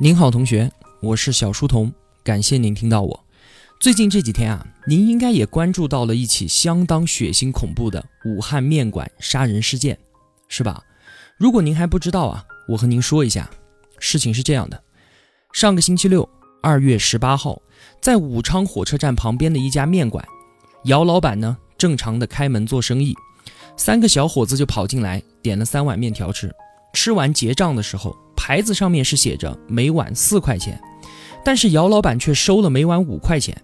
您好，同学，我是小书童，感谢您听到我。最近这几天啊，您应该也关注到了一起相当血腥恐怖的武汉面馆杀人事件，是吧？如果您还不知道啊，我和您说一下，事情是这样的：上个星期六，二月十八号，在武昌火车站旁边的一家面馆，姚老板呢正常的开门做生意，三个小伙子就跑进来点了三碗面条吃，吃完结账的时候。牌子上面是写着每碗四块钱，但是姚老板却收了每碗五块钱。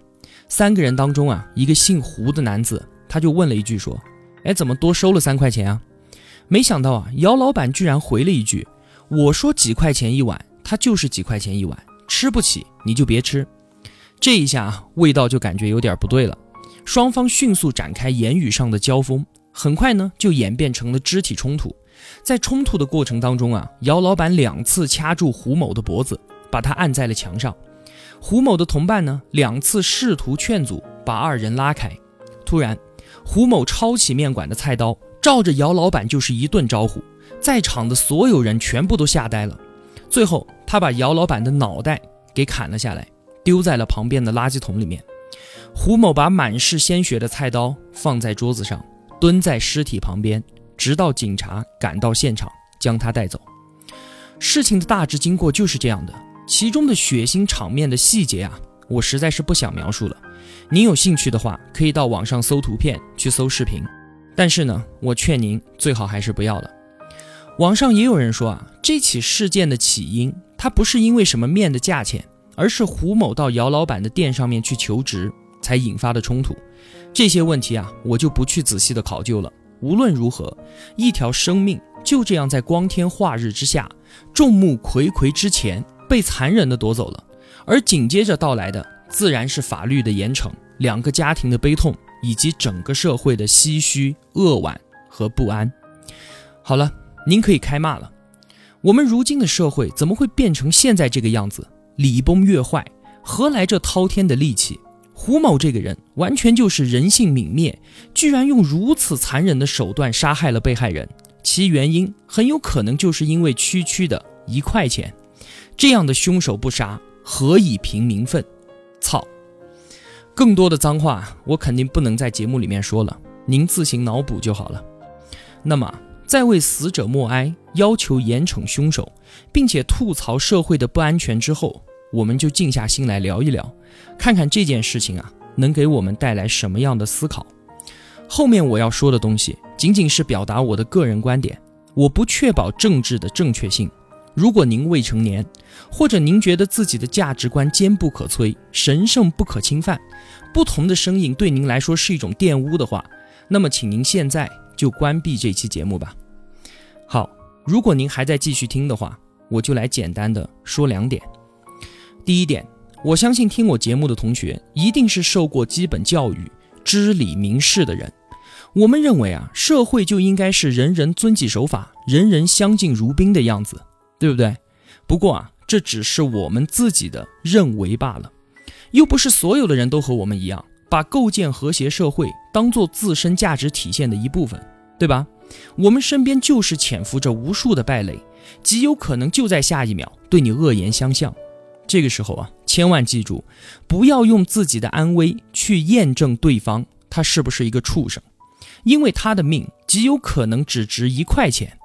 三个人当中啊，一个姓胡的男子他就问了一句说：“哎，怎么多收了三块钱啊？”没想到啊，姚老板居然回了一句：“我说几块钱一碗，他就是几块钱一碗，吃不起你就别吃。”这一下味道就感觉有点不对了，双方迅速展开言语上的交锋，很快呢就演变成了肢体冲突。在冲突的过程当中啊，姚老板两次掐住胡某的脖子，把他按在了墙上。胡某的同伴呢，两次试图劝阻，把二人拉开。突然，胡某抄起面馆的菜刀，照着姚老板就是一顿招呼。在场的所有人全部都吓呆了。最后，他把姚老板的脑袋给砍了下来，丢在了旁边的垃圾桶里面。胡某把满是鲜血的菜刀放在桌子上，蹲在尸体旁边。直到警察赶到现场，将他带走。事情的大致经过就是这样的，其中的血腥场面的细节啊，我实在是不想描述了。您有兴趣的话，可以到网上搜图片，去搜视频。但是呢，我劝您最好还是不要了。网上也有人说啊，这起事件的起因，它不是因为什么面的价钱，而是胡某到姚老板的店上面去求职才引发的冲突。这些问题啊，我就不去仔细的考究了。无论如何，一条生命就这样在光天化日之下、众目睽睽之前被残忍地夺走了，而紧接着到来的自然是法律的严惩、两个家庭的悲痛以及整个社会的唏嘘、扼腕和不安。好了，您可以开骂了。我们如今的社会怎么会变成现在这个样子？礼崩乐坏，何来这滔天的戾气？胡某这个人完全就是人性泯灭，居然用如此残忍的手段杀害了被害人，其原因很有可能就是因为区区的一块钱。这样的凶手不杀，何以平民愤？操！更多的脏话我肯定不能在节目里面说了，您自行脑补就好了。那么，在为死者默哀、要求严惩凶手，并且吐槽社会的不安全之后。我们就静下心来聊一聊，看看这件事情啊能给我们带来什么样的思考。后面我要说的东西仅仅是表达我的个人观点，我不确保政治的正确性。如果您未成年，或者您觉得自己的价值观坚不可摧、神圣不可侵犯，不同的声音对您来说是一种玷污的话，那么请您现在就关闭这期节目吧。好，如果您还在继续听的话，我就来简单的说两点。第一点，我相信听我节目的同学一定是受过基本教育、知理明事的人。我们认为啊，社会就应该是人人遵纪守法、人人相敬如宾的样子，对不对？不过啊，这只是我们自己的认为罢了，又不是所有的人都和我们一样，把构建和谐社会当做自身价值体现的一部分，对吧？我们身边就是潜伏着无数的败类，极有可能就在下一秒对你恶言相向。这个时候啊，千万记住，不要用自己的安危去验证对方他是不是一个畜生，因为他的命极有可能只值一块钱。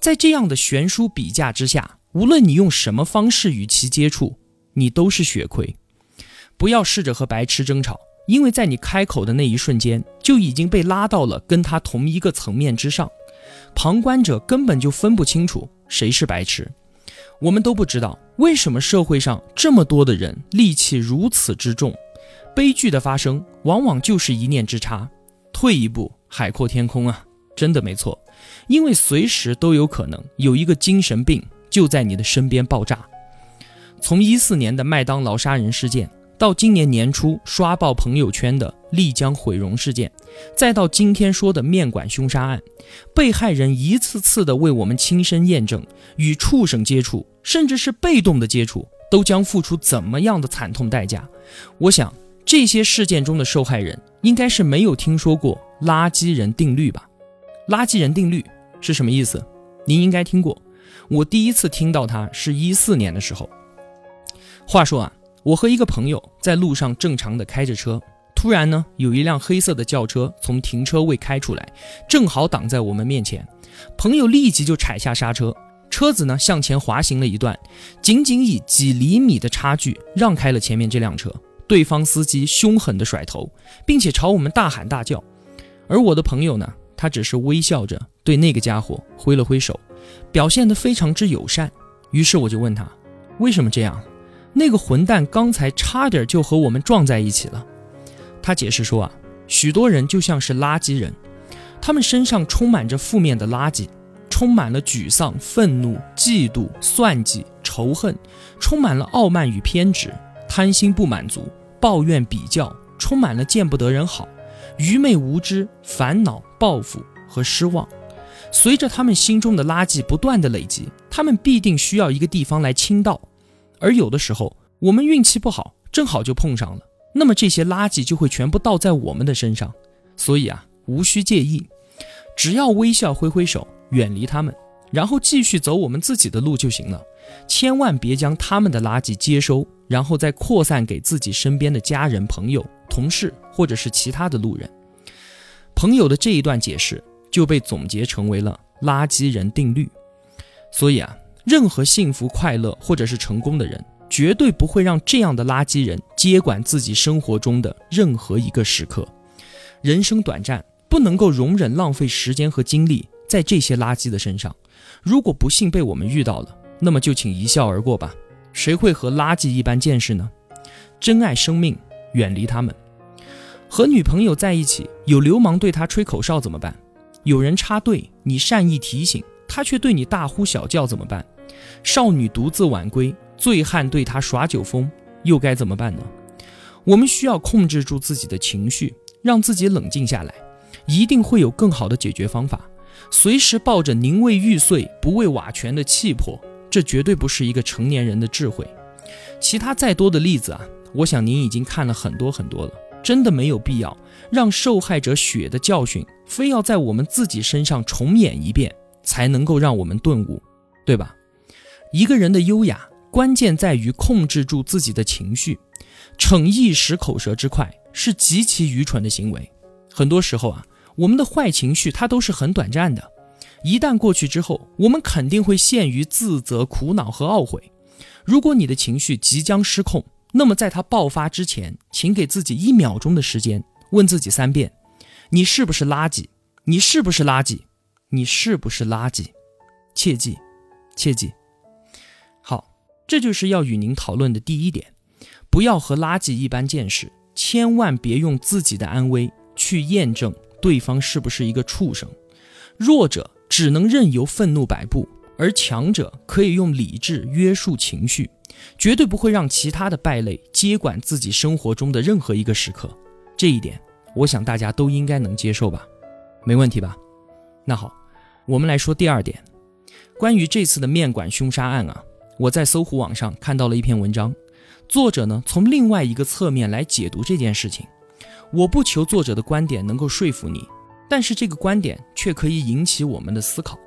在这样的悬殊比价之下，无论你用什么方式与其接触，你都是血亏。不要试着和白痴争吵，因为在你开口的那一瞬间，就已经被拉到了跟他同一个层面之上。旁观者根本就分不清楚谁是白痴。我们都不知道为什么社会上这么多的人戾气如此之重，悲剧的发生往往就是一念之差。退一步，海阔天空啊，真的没错，因为随时都有可能有一个精神病就在你的身边爆炸。从一四年的麦当劳杀人事件。到今年年初刷爆朋友圈的丽江毁容事件，再到今天说的面馆凶杀案，被害人一次次的为我们亲身验证，与畜生接触，甚至是被动的接触，都将付出怎么样的惨痛代价？我想这些事件中的受害人应该是没有听说过垃圾人定律吧？垃圾人定律是什么意思？您应该听过，我第一次听到它是一四年的时候。话说啊，我和一个朋友在路上正常的开着车，突然呢，有一辆黑色的轿车从停车位开出来，正好挡在我们面前。朋友立即就踩下刹车，车子呢向前滑行了一段，仅仅以几厘米的差距让开了前面这辆车。对方司机凶狠地甩头，并且朝我们大喊大叫，而我的朋友呢，他只是微笑着对那个家伙挥了挥手，表现得非常之友善。于是我就问他，为什么这样？那个混蛋刚才差点就和我们撞在一起了。他解释说啊，许多人就像是垃圾人，他们身上充满着负面的垃圾，充满了沮丧、愤怒、嫉妒、算计、仇恨，充满了傲慢与偏执，贪心不满足。抱怨、比较，充满了见不得人好、愚昧无知、烦恼、报复和失望。随着他们心中的垃圾不断的累积，他们必定需要一个地方来倾倒。而有的时候，我们运气不好，正好就碰上了，那么这些垃圾就会全部倒在我们的身上。所以啊，无需介意，只要微笑挥挥手，远离他们，然后继续走我们自己的路就行了。千万别将他们的垃圾接收，然后再扩散给自己身边的家人、朋友、同事或者是其他的路人。朋友的这一段解释就被总结成为了“垃圾人定律”。所以啊，任何幸福、快乐或者是成功的人，绝对不会让这样的垃圾人接管自己生活中的任何一个时刻。人生短暂，不能够容忍浪费时间和精力在这些垃圾的身上。如果不幸被我们遇到了，那么就请一笑而过吧，谁会和垃圾一般见识呢？珍爱生命，远离他们。和女朋友在一起，有流氓对她吹口哨怎么办？有人插队，你善意提醒，他却对你大呼小叫怎么办？少女独自晚归，醉汉对他耍酒疯，又该怎么办呢？我们需要控制住自己的情绪，让自己冷静下来，一定会有更好的解决方法。随时抱着宁为玉碎不为瓦全的气魄。这绝对不是一个成年人的智慧。其他再多的例子啊，我想您已经看了很多很多了，真的没有必要让受害者血的教训非要在我们自己身上重演一遍，才能够让我们顿悟，对吧？一个人的优雅，关键在于控制住自己的情绪。逞一时口舌之快是极其愚蠢的行为。很多时候啊，我们的坏情绪它都是很短暂的。一旦过去之后，我们肯定会陷于自责、苦恼和懊悔。如果你的情绪即将失控，那么在它爆发之前，请给自己一秒钟的时间，问自己三遍：你是不是垃圾？你是不是垃圾？你是不是垃圾？切记，切记。这就是要与您讨论的第一点：不要和垃圾一般见识，千万别用自己的安危去验证对方是不是一个畜生。弱者。只能任由愤怒摆布，而强者可以用理智约束情绪，绝对不会让其他的败类接管自己生活中的任何一个时刻。这一点，我想大家都应该能接受吧？没问题吧？那好，我们来说第二点，关于这次的面馆凶杀案啊，我在搜狐网上看到了一篇文章，作者呢从另外一个侧面来解读这件事情。我不求作者的观点能够说服你。但是这个观点却可以引起我们的思考。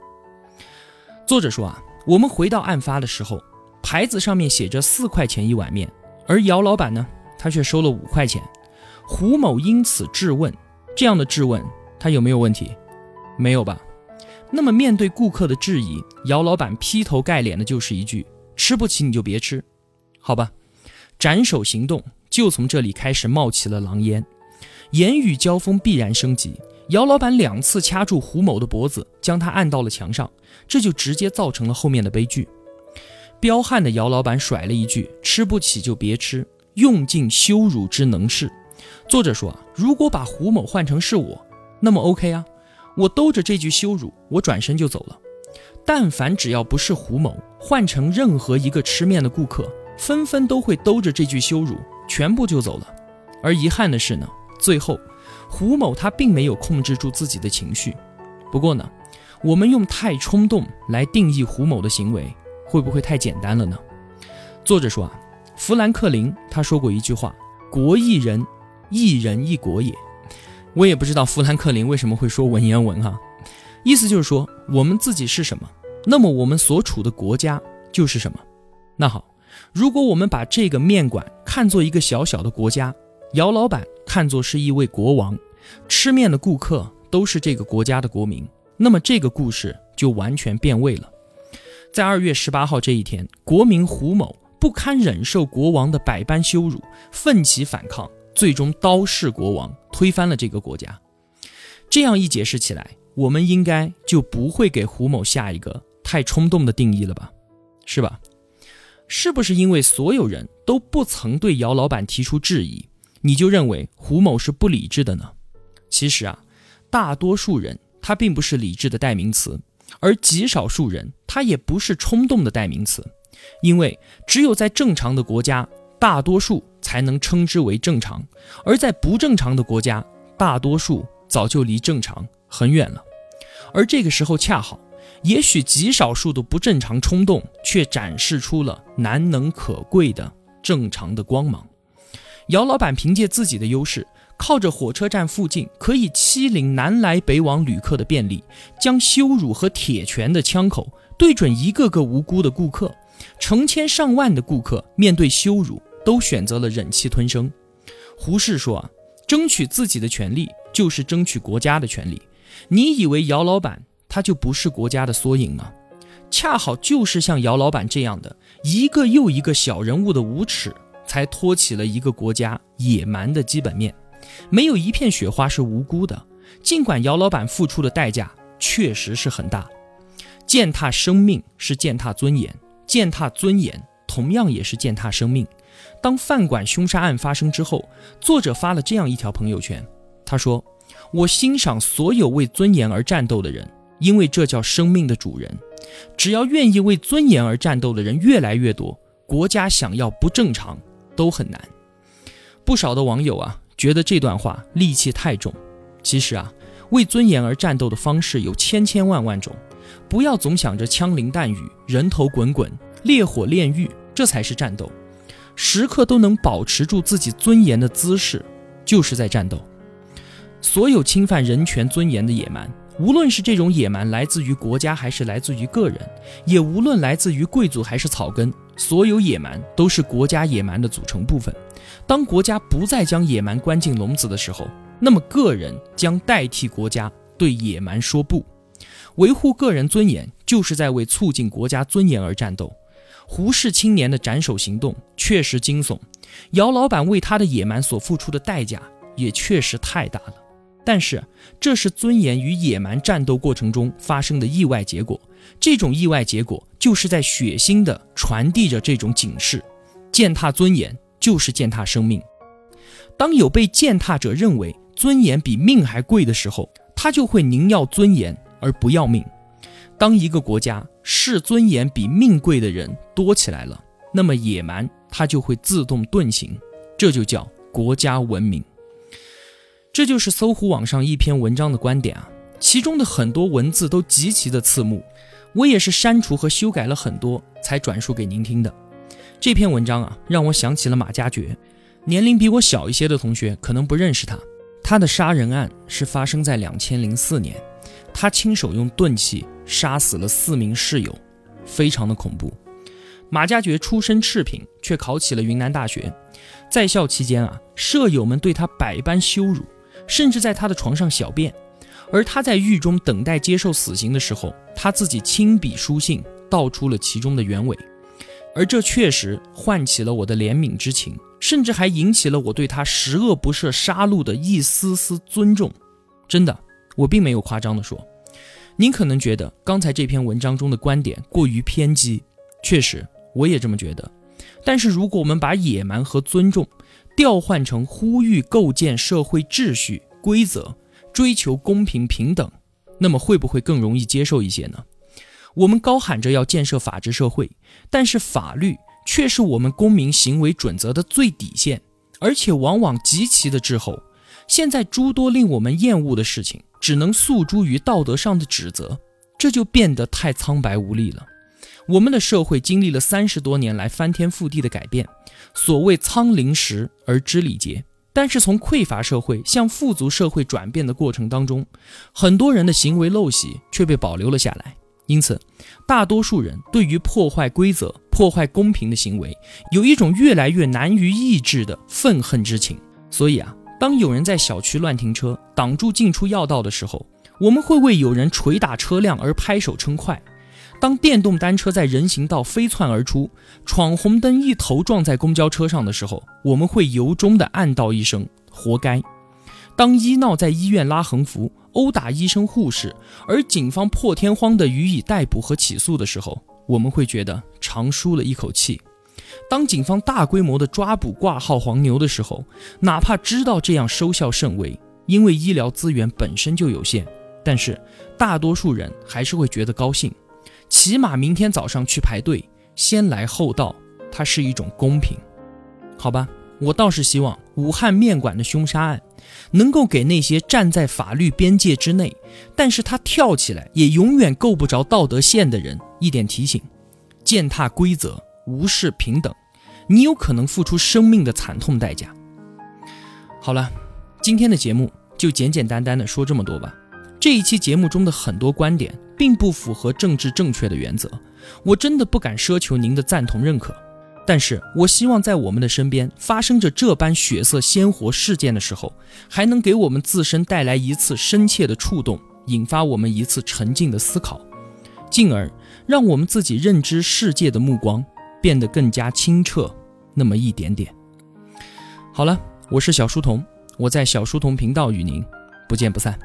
作者说啊，我们回到案发的时候，牌子上面写着四块钱一碗面，而姚老板呢，他却收了五块钱。胡某因此质问，这样的质问他有没有问题？没有吧？那么面对顾客的质疑，姚老板劈头盖脸的就是一句：“吃不起你就别吃。”好吧，斩首行动就从这里开始冒起了狼烟，言语交锋必然升级。姚老板两次掐住胡某的脖子，将他按到了墙上，这就直接造成了后面的悲剧。彪悍的姚老板甩了一句：“吃不起就别吃，用尽羞辱之能事。”作者说啊，如果把胡某换成是我，那么 OK 啊，我兜着这句羞辱，我转身就走了。但凡只要不是胡某，换成任何一个吃面的顾客，纷纷都会兜着这句羞辱，全部就走了。而遗憾的是呢，最后。胡某他并没有控制住自己的情绪，不过呢，我们用太冲动来定义胡某的行为，会不会太简单了呢？作者说啊，富兰克林他说过一句话：“国一人，一人一国也。”我也不知道富兰克林为什么会说文言文哈，意思就是说我们自己是什么，那么我们所处的国家就是什么。那好，如果我们把这个面馆看作一个小小的国家，姚老板看作是一位国王，吃面的顾客都是这个国家的国民，那么这个故事就完全变味了。在二月十八号这一天，国民胡某不堪忍受国王的百般羞辱，奋起反抗，最终刀弑国王，推翻了这个国家。这样一解释起来，我们应该就不会给胡某下一个太冲动的定义了吧？是吧？是不是因为所有人都不曾对姚老板提出质疑，你就认为胡某是不理智的呢？其实啊，大多数人他并不是理智的代名词。而极少数人，他也不是冲动的代名词，因为只有在正常的国家，大多数才能称之为正常；而在不正常的国家，大多数早就离正常很远了。而这个时候，恰好，也许极少数的不正常冲动，却展示出了难能可贵的正常的光芒。姚老板凭借自己的优势。靠着火车站附近可以欺凌南来北往旅客的便利，将羞辱和铁拳的枪口对准一个个无辜的顾客，成千上万的顾客面对羞辱都选择了忍气吞声。胡适说啊，争取自己的权利就是争取国家的权利。你以为姚老板他就不是国家的缩影吗？恰好就是像姚老板这样的一个又一个小人物的无耻，才托起了一个国家野蛮的基本面。没有一片雪花是无辜的，尽管姚老板付出的代价确实是很大，践踏生命是践踏尊严，践踏尊严同样也是践踏生命。当饭馆凶杀案发生之后，作者发了这样一条朋友圈，他说：“我欣赏所有为尊严而战斗的人，因为这叫生命的主人。只要愿意为尊严而战斗的人越来越多，国家想要不正常都很难。”不少的网友啊。觉得这段话戾气太重，其实啊，为尊严而战斗的方式有千千万万种，不要总想着枪林弹雨、人头滚滚、烈火炼狱，这才是战斗。时刻都能保持住自己尊严的姿势，就是在战斗。所有侵犯人权尊严的野蛮，无论是这种野蛮来自于国家还是来自于个人，也无论来自于贵族还是草根，所有野蛮都是国家野蛮的组成部分。当国家不再将野蛮关进笼子的时候，那么个人将代替国家对野蛮说不。维护个人尊严，就是在为促进国家尊严而战斗。胡适青年的斩首行动确实惊悚，姚老板为他的野蛮所付出的代价也确实太大了。但是，这是尊严与野蛮战斗过程中发生的意外结果。这种意外结果，就是在血腥地传递着这种警示：践踏尊严。就是践踏生命。当有被践踏者认为尊严比命还贵的时候，他就会宁要尊严而不要命。当一个国家视尊严比命贵的人多起来了，那么野蛮它就会自动遁形，这就叫国家文明。这就是搜狐网上一篇文章的观点啊，其中的很多文字都极其的刺目，我也是删除和修改了很多才转述给您听的。这篇文章啊，让我想起了马加爵。年龄比我小一些的同学可能不认识他。他的杀人案是发生在两千零四年，他亲手用钝器杀死了四名室友，非常的恐怖。马加爵出身赤贫，却考起了云南大学。在校期间啊，舍友们对他百般羞辱，甚至在他的床上小便。而他在狱中等待接受死刑的时候，他自己亲笔书信道出了其中的原委。而这确实唤起了我的怜悯之情，甚至还引起了我对他十恶不赦杀戮的一丝丝尊重。真的，我并没有夸张地说。您可能觉得刚才这篇文章中的观点过于偏激，确实，我也这么觉得。但是，如果我们把野蛮和尊重调换成呼吁构建社会秩序规则、追求公平平等，那么会不会更容易接受一些呢？我们高喊着要建设法治社会，但是法律却是我们公民行为准则的最底线，而且往往极其的滞后。现在诸多令我们厌恶的事情，只能诉诸于道德上的指责，这就变得太苍白无力了。我们的社会经历了三十多年来翻天覆地的改变，所谓仓廪实而知礼节，但是从匮乏社会向富足社会转变的过程当中，很多人的行为陋习却被保留了下来。因此，大多数人对于破坏规则破坏公平的行为，有一种越来越难于抑制的愤恨之情。所以啊，当有人在小区乱停车，挡住进出要道的时候，我们会为有人捶打车辆而拍手称快；当电动单车在人行道飞窜而出，闯红灯一头撞在公交车上的时候，我们会由衷的暗道一声“活该”。当医闹在医院拉横幅、殴打医生护士，而警方破天荒的予以逮捕和起诉的时候，我们会觉得长舒了一口气。当警方大规模的抓捕挂号黄牛的时候，哪怕知道这样收效甚微，因为医疗资源本身就有限，但是大多数人还是会觉得高兴，起码明天早上去排队，先来后到，它是一种公平，好吧？我倒是希望武汉面馆的凶杀案，能够给那些站在法律边界之内，但是他跳起来也永远够不着道德线的人一点提醒：践踏规则，无视平等，你有可能付出生命的惨痛代价。好了，今天的节目就简简单单的说这么多吧。这一期节目中的很多观点并不符合政治正确的原则，我真的不敢奢求您的赞同认可。但是我希望在我们的身边发生着这般血色鲜活事件的时候，还能给我们自身带来一次深切的触动，引发我们一次沉静的思考，进而让我们自己认知世界的目光变得更加清澈那么一点点。好了，我是小书童，我在小书童频道与您不见不散。